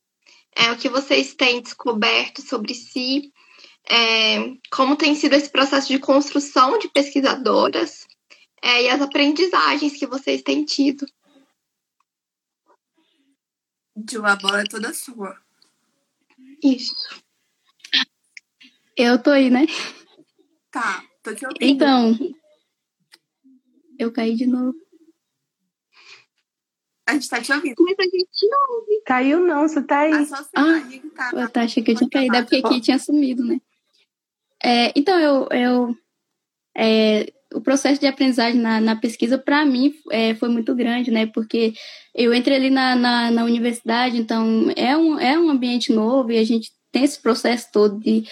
é, o que vocês têm descoberto sobre si, é, como tem sido esse processo de construção de pesquisadoras é, e as aprendizagens que vocês têm tido. Ju, a bola é toda sua. Isso. Eu tô aí, né? Tá, tô te ouvindo. Então, eu caí de novo. A gente tá te ouvindo. Mas a gente ouve. Caiu não, você tá aí. Ah, tá, eu tá, achei que eu tinha caído, é porque aqui tinha sumido, né? É, então, eu, eu é, o processo de aprendizagem na, na pesquisa, para mim, é, foi muito grande, né? Porque eu entrei ali na, na, na, universidade, então é um, é um ambiente novo e a gente tem esse processo todo de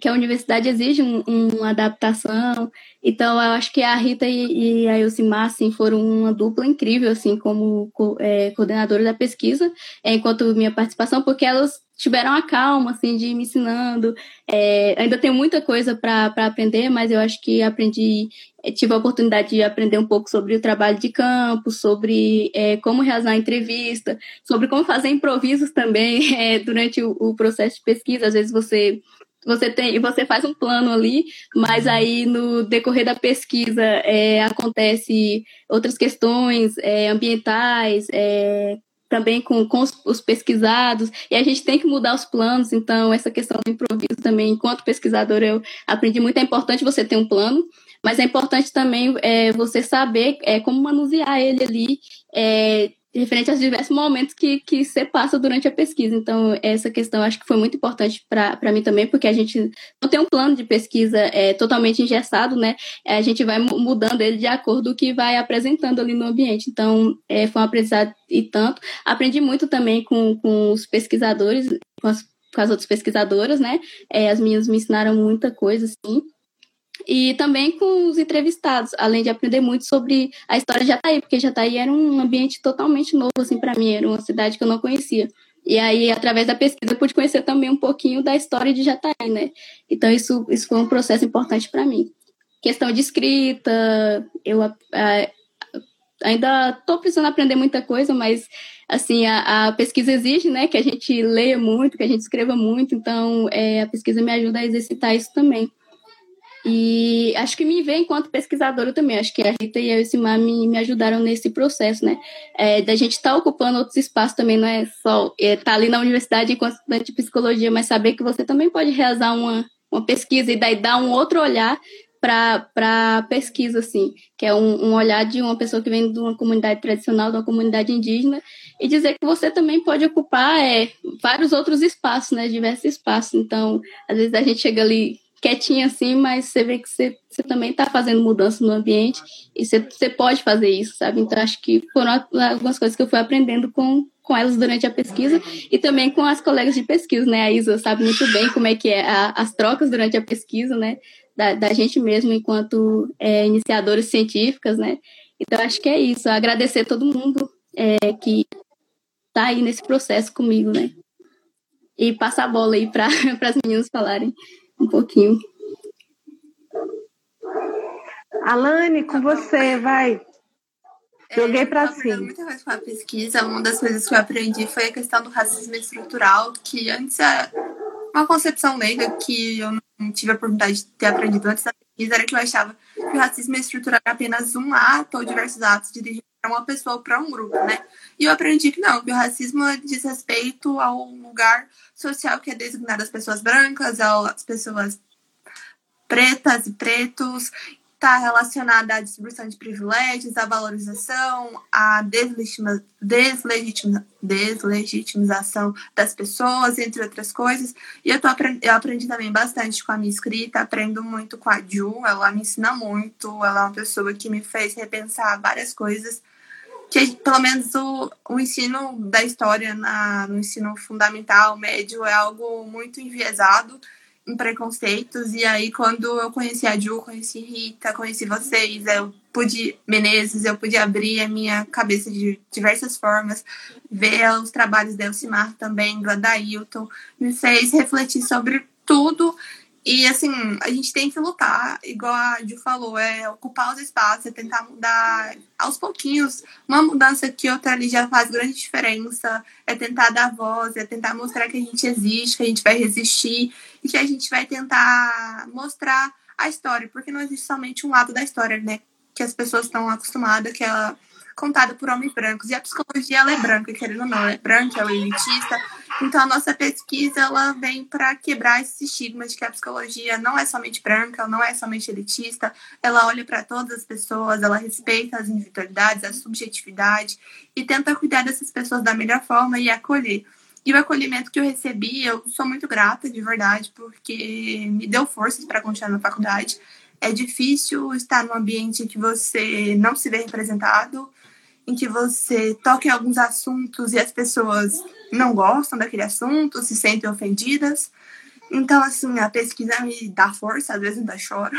que a universidade exige um, uma adaptação. Então, eu acho que a Rita e, e a Elcimar, assim, foram uma dupla incrível, assim, como é, coordenadora da pesquisa, é, enquanto minha participação, porque elas tiveram a calma, assim, de me ensinando. É, ainda tenho muita coisa para aprender, mas eu acho que aprendi, é, tive a oportunidade de aprender um pouco sobre o trabalho de campo, sobre é, como realizar entrevista, sobre como fazer improvisos também é, durante o, o processo de pesquisa. Às vezes você você tem você faz um plano ali, mas aí no decorrer da pesquisa é, acontece outras questões é, ambientais, é, também com, com os, os, pesquisados, e a gente tem que mudar os planos, então essa questão do improviso também, enquanto pesquisador, eu aprendi muito, é importante você ter um plano, mas é importante também é, você saber é, como manusear ele ali, é, referente aos diversos momentos que, que você passa durante a pesquisa. Então, essa questão acho que foi muito importante para mim também, porque a gente não tem um plano de pesquisa é, totalmente engessado, né? A gente vai mudando ele de acordo com o que vai apresentando ali no ambiente. Então, é, foi um aprendizado e tanto. Aprendi muito também com, com os pesquisadores, com as, com as outras pesquisadoras, né? É, as minhas me ensinaram muita coisa, assim e também com os entrevistados, além de aprender muito sobre a história de Jataí, porque Jataí era um ambiente totalmente novo assim para mim, era uma cidade que eu não conhecia. E aí, através da pesquisa, eu pude conhecer também um pouquinho da história de Jataí, né? Então, isso, isso foi um processo importante para mim. Questão de escrita, eu a, a, ainda estou precisando aprender muita coisa, mas, assim, a, a, pesquisa exige, né, que a gente leia muito, que a gente escreva muito, então, é, a pesquisa me ajuda a exercitar isso também. E acho que me vê enquanto pesquisadora também. Acho que a Rita e a Elcimar me, me ajudaram nesse processo, né? É, da gente estar tá ocupando outros espaços também, não é só estar é, tá ali na universidade enquanto estudante de psicologia, mas saber que você também pode realizar uma, uma pesquisa e daí dar um outro olhar para a pesquisa, assim, que é um, um, olhar de uma pessoa que vem de uma comunidade tradicional, de uma comunidade indígena, e dizer que você também pode ocupar é, vários outros espaços, né, diversos espaços. Então, às vezes a gente chega ali quietinha assim, mas você vê que você, você também está fazendo mudança no ambiente e você, você pode fazer isso, sabe? Então, acho que foram algumas coisas que eu fui aprendendo com, com elas durante a pesquisa e também com as colegas de pesquisa, né? A Isa sabe muito bem como é que é a, as trocas durante a pesquisa, né? Da, da gente mesmo enquanto é, iniciadoras científicas, né? Então, acho que é isso. Agradecer a todo mundo é, que está aí nesse processo comigo, né? E passar a bola aí para as meninas falarem um pouquinho. Alane, com você, vai. Joguei é, para cima. Muita coisa com a pesquisa. Uma das coisas que eu aprendi foi a questão do racismo estrutural, que antes era uma concepção leiga que eu não tive a oportunidade de ter aprendido antes da pesquisa, era que eu achava que o racismo estrutural era apenas um ato ou diversos atos de uma pessoa para um grupo, né? E eu aprendi que não, que o racismo diz respeito ao lugar social que é designado às pessoas brancas, às pessoas pretas e pretos, está relacionada à distribuição de privilégios, à valorização, à deslegitima, deslegitima, deslegitimização das pessoas, entre outras coisas. E eu, tô, eu aprendi também bastante com a minha escrita, aprendo muito com a Ju, ela me ensina muito, ela é uma pessoa que me fez repensar várias coisas que pelo menos o, o ensino da história na, no ensino fundamental, médio, é algo muito enviesado preconceitos. E aí, quando eu conheci a Ju, conheci Rita, conheci vocês, eu pude, Menezes, eu pude abrir a minha cabeça de diversas formas, ver os trabalhos da Elcimar também, do Adailton, me fez refletir sobre tudo e assim, a gente tem que lutar, igual a Ju falou, é ocupar os espaços, é tentar mudar aos pouquinhos. Uma mudança que outra ali já faz grande diferença, é tentar dar voz, é tentar mostrar que a gente existe, que a gente vai resistir e que a gente vai tentar mostrar a história, porque não existe somente um lado da história, né? Que as pessoas estão acostumadas, que ela contada por homens brancos. E a psicologia ela é branca, querendo ou não, ela é branca, ela é elitista. Então a nossa pesquisa ela vem para quebrar esse estigma de que a psicologia não é somente branca, não é somente elitista, ela olha para todas as pessoas, ela respeita as individualidades, a subjetividade e tenta cuidar dessas pessoas da melhor forma e acolher. E o acolhimento que eu recebi, eu sou muito grata, de verdade, porque me deu forças para continuar na faculdade é difícil estar num ambiente que você não se vê representado, em que você toca em alguns assuntos e as pessoas não gostam daquele assunto, se sentem ofendidas. Então, assim, a pesquisa me dá força, às vezes ainda choro.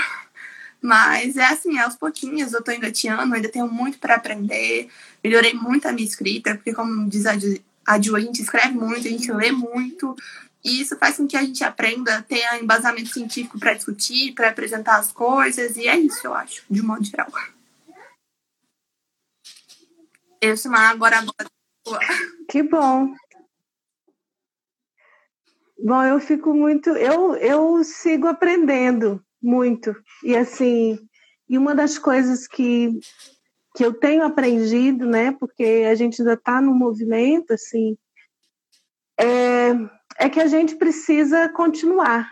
Mas é assim, é aos pouquinhos, eu tô engateando, ainda tenho muito para aprender. Melhorei muito a minha escrita, porque como diz a Ju, a gente escreve muito, a gente lê muito. E isso faz com que a gente aprenda, tenha embasamento científico para discutir, para apresentar as coisas. E é isso, eu acho, de modo geral. Eu, agora, agora. Que bom. Bom, eu fico muito. Eu, eu sigo aprendendo muito. E assim, e uma das coisas que, que eu tenho aprendido, né, porque a gente ainda está no movimento, assim, é, é que a gente precisa continuar.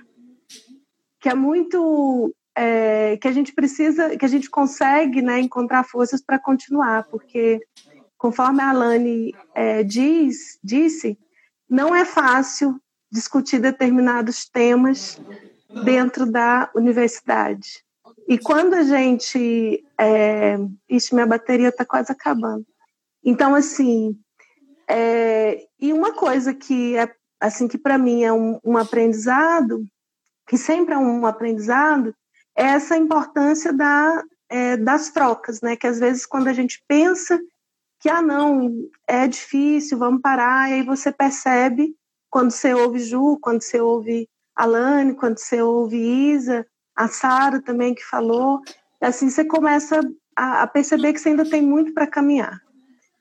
Que é muito. É, que a gente precisa, que a gente consegue né, encontrar forças para continuar, porque conforme a Alane é, diz, disse, não é fácil discutir determinados temas dentro da universidade. E quando a gente. É... Ixi, minha bateria está quase acabando. Então, assim. É... E uma coisa que é assim que para mim é um, um, aprendizado, que sempre é um aprendizado, é essa importância da, é, das trocas, né? Que às vezes quando a gente pensa que ah não é difícil, vamos parar, e aí você percebe quando você ouve Ju, quando você ouve Alane, quando você ouve Isa, a Sara também que falou, assim você começa a, a perceber que você ainda tem muito para caminhar,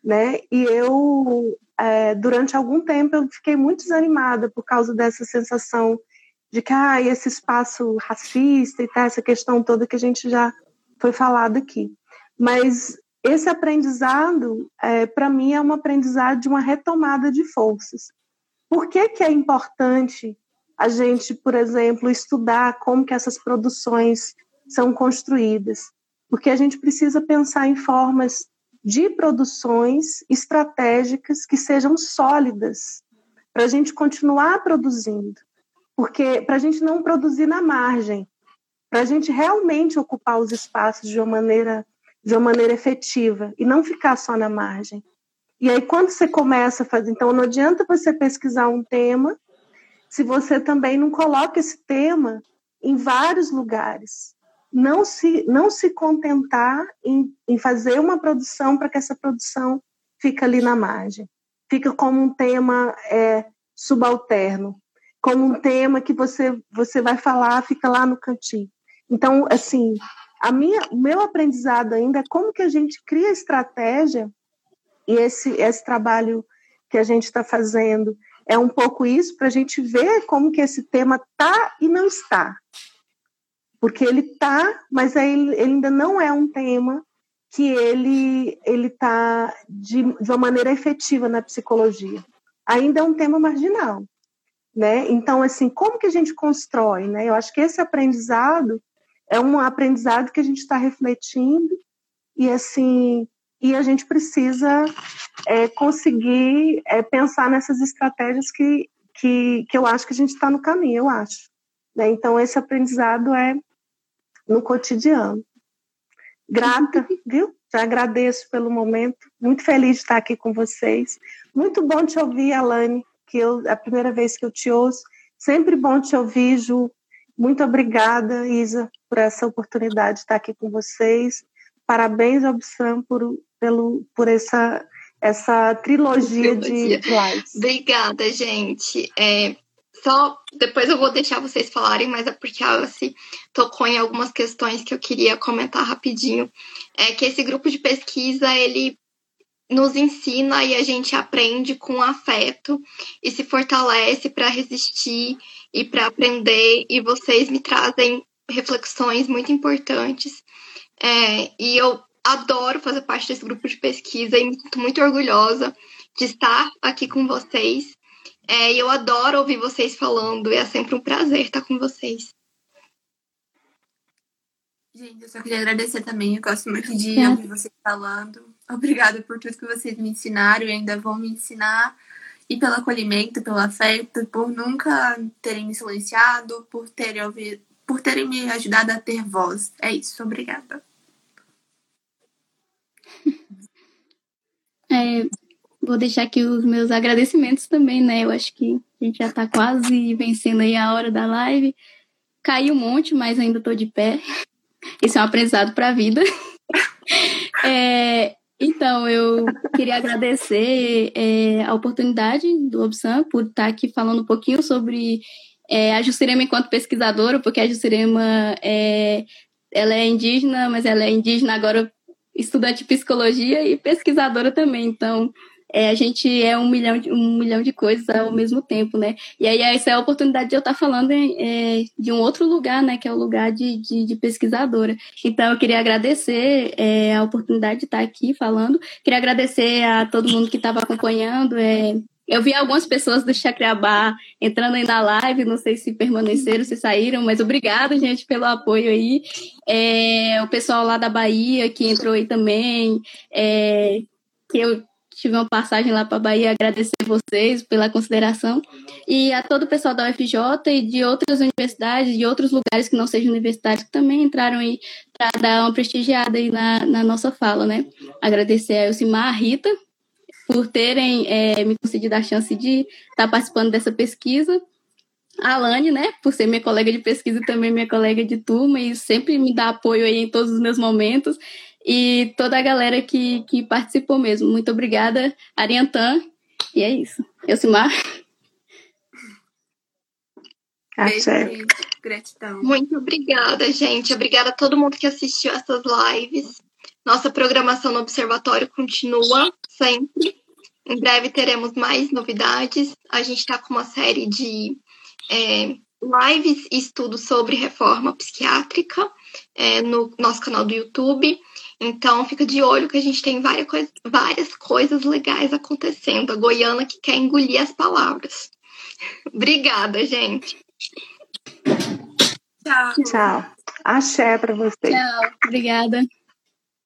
né? E eu é, durante algum tempo eu fiquei muito desanimada por causa dessa sensação de que ah, esse espaço racista e tá, essa questão toda que a gente já foi falado aqui. Mas esse aprendizado, é, para mim, é um aprendizado de uma retomada de forças. Por que, que é importante a gente, por exemplo, estudar como que essas produções são construídas, porque a gente precisa pensar em formas de produções estratégicas que sejam sólidas para a gente continuar produzindo, porque para a gente não produzir na margem, para a gente realmente ocupar os espaços de uma maneira de uma maneira efetiva e não ficar só na margem. E aí quando você começa a fazer, então não adianta você pesquisar um tema se você também não coloca esse tema em vários lugares. Não se, não se contentar em, em fazer uma produção para que essa produção fique ali na margem. Fica como um tema é, subalterno, como um tema que você, você vai falar, fica lá no cantinho. Então, assim, a minha, o meu aprendizado ainda é como que a gente cria estratégia e esse, esse trabalho que a gente está fazendo é um pouco isso para a gente ver como que esse tema tá e não está. Porque ele tá, mas ele, ele ainda não é um tema que ele ele está de, de uma maneira efetiva na psicologia. Ainda é um tema marginal, né? Então assim, como que a gente constrói, né? Eu acho que esse aprendizado é um aprendizado que a gente está refletindo e assim e a gente precisa é, conseguir é, pensar nessas estratégias que, que, que eu acho que a gente está no caminho, eu acho. Né? Então, esse aprendizado é no cotidiano. Grata, viu? Já agradeço pelo momento, muito feliz de estar aqui com vocês. Muito bom te ouvir, Alane, que eu, é a primeira vez que eu te ouço. Sempre bom te ouvir, Ju. Muito obrigada, Isa, por essa oportunidade de estar aqui com vocês. Parabéns ao BSAM por pelo, por essa, essa trilogia, trilogia. de lives. Obrigada, gente. É, só depois eu vou deixar vocês falarem, mas é porque a Alice tocou em algumas questões que eu queria comentar rapidinho. É que esse grupo de pesquisa, ele nos ensina e a gente aprende com afeto e se fortalece para resistir e para aprender e vocês me trazem reflexões muito importantes é, e eu adoro fazer parte desse grupo de pesquisa e me sinto muito orgulhosa de estar aqui com vocês. É, e eu adoro ouvir vocês falando, e é sempre um prazer estar com vocês. Gente, eu só queria agradecer também. Eu gosto muito de é. ouvir vocês falando. Obrigada por tudo que vocês me ensinaram e ainda vão me ensinar. E pelo acolhimento, pelo afeto, por nunca terem me silenciado, por terem ouvido, por terem me ajudado a ter voz. É isso, obrigada. É, vou deixar aqui os meus agradecimentos também, né? Eu acho que a gente já está quase vencendo aí a hora da live. Caí um monte, mas ainda estou de pé. Isso é um aprendizado para a vida. É, então, eu queria agradecer é, a oportunidade do Obsan por estar aqui falando um pouquinho sobre é, a Jussirema enquanto pesquisadora, porque a Jussirema é, ela é indígena, mas ela é indígena agora estudante de psicologia e pesquisadora também. Então, é, a gente é um milhão, de, um milhão de coisas ao mesmo tempo, né? E aí essa é a oportunidade de eu estar falando é, de um outro lugar, né? Que é o lugar de, de, de pesquisadora. Então eu queria agradecer é, a oportunidade de estar aqui falando. Queria agradecer a todo mundo que estava acompanhando. É, eu vi algumas pessoas do Chacreabá entrando aí na live, não sei se permaneceram, se saíram, mas obrigada, gente, pelo apoio aí. É, o pessoal lá da Bahia que entrou aí também, é, que eu tive uma passagem lá para Bahia, agradecer vocês pela consideração e a todo o pessoal da UFJ e de outras universidades, de outros lugares que não sejam universitários, que também entraram aí para dar uma prestigiada aí na, na nossa fala, né? Agradecer a Elcimar, a Rita, por terem é, me concedido a chance de estar tá participando dessa pesquisa. A Alane, né, por ser minha colega de pesquisa e também minha colega de turma e sempre me dá apoio aí em todos os meus momentos e toda a galera que, que participou mesmo. Muito obrigada, Ariantan. E é isso. Elcimar. Beijo, Gratidão. Muito obrigada, gente. Obrigada a todo mundo que assistiu essas lives. Nossa programação no Observatório continua sempre. Em breve teremos mais novidades. A gente está com uma série de é, lives e estudos sobre reforma psiquiátrica é, no nosso canal do YouTube. Então, fica de olho que a gente tem várias, coisa, várias coisas legais acontecendo. A Goiana que quer engolir as palavras. Obrigada, gente. Tchau. Tchau. Axé para vocês. Tchau. Obrigada.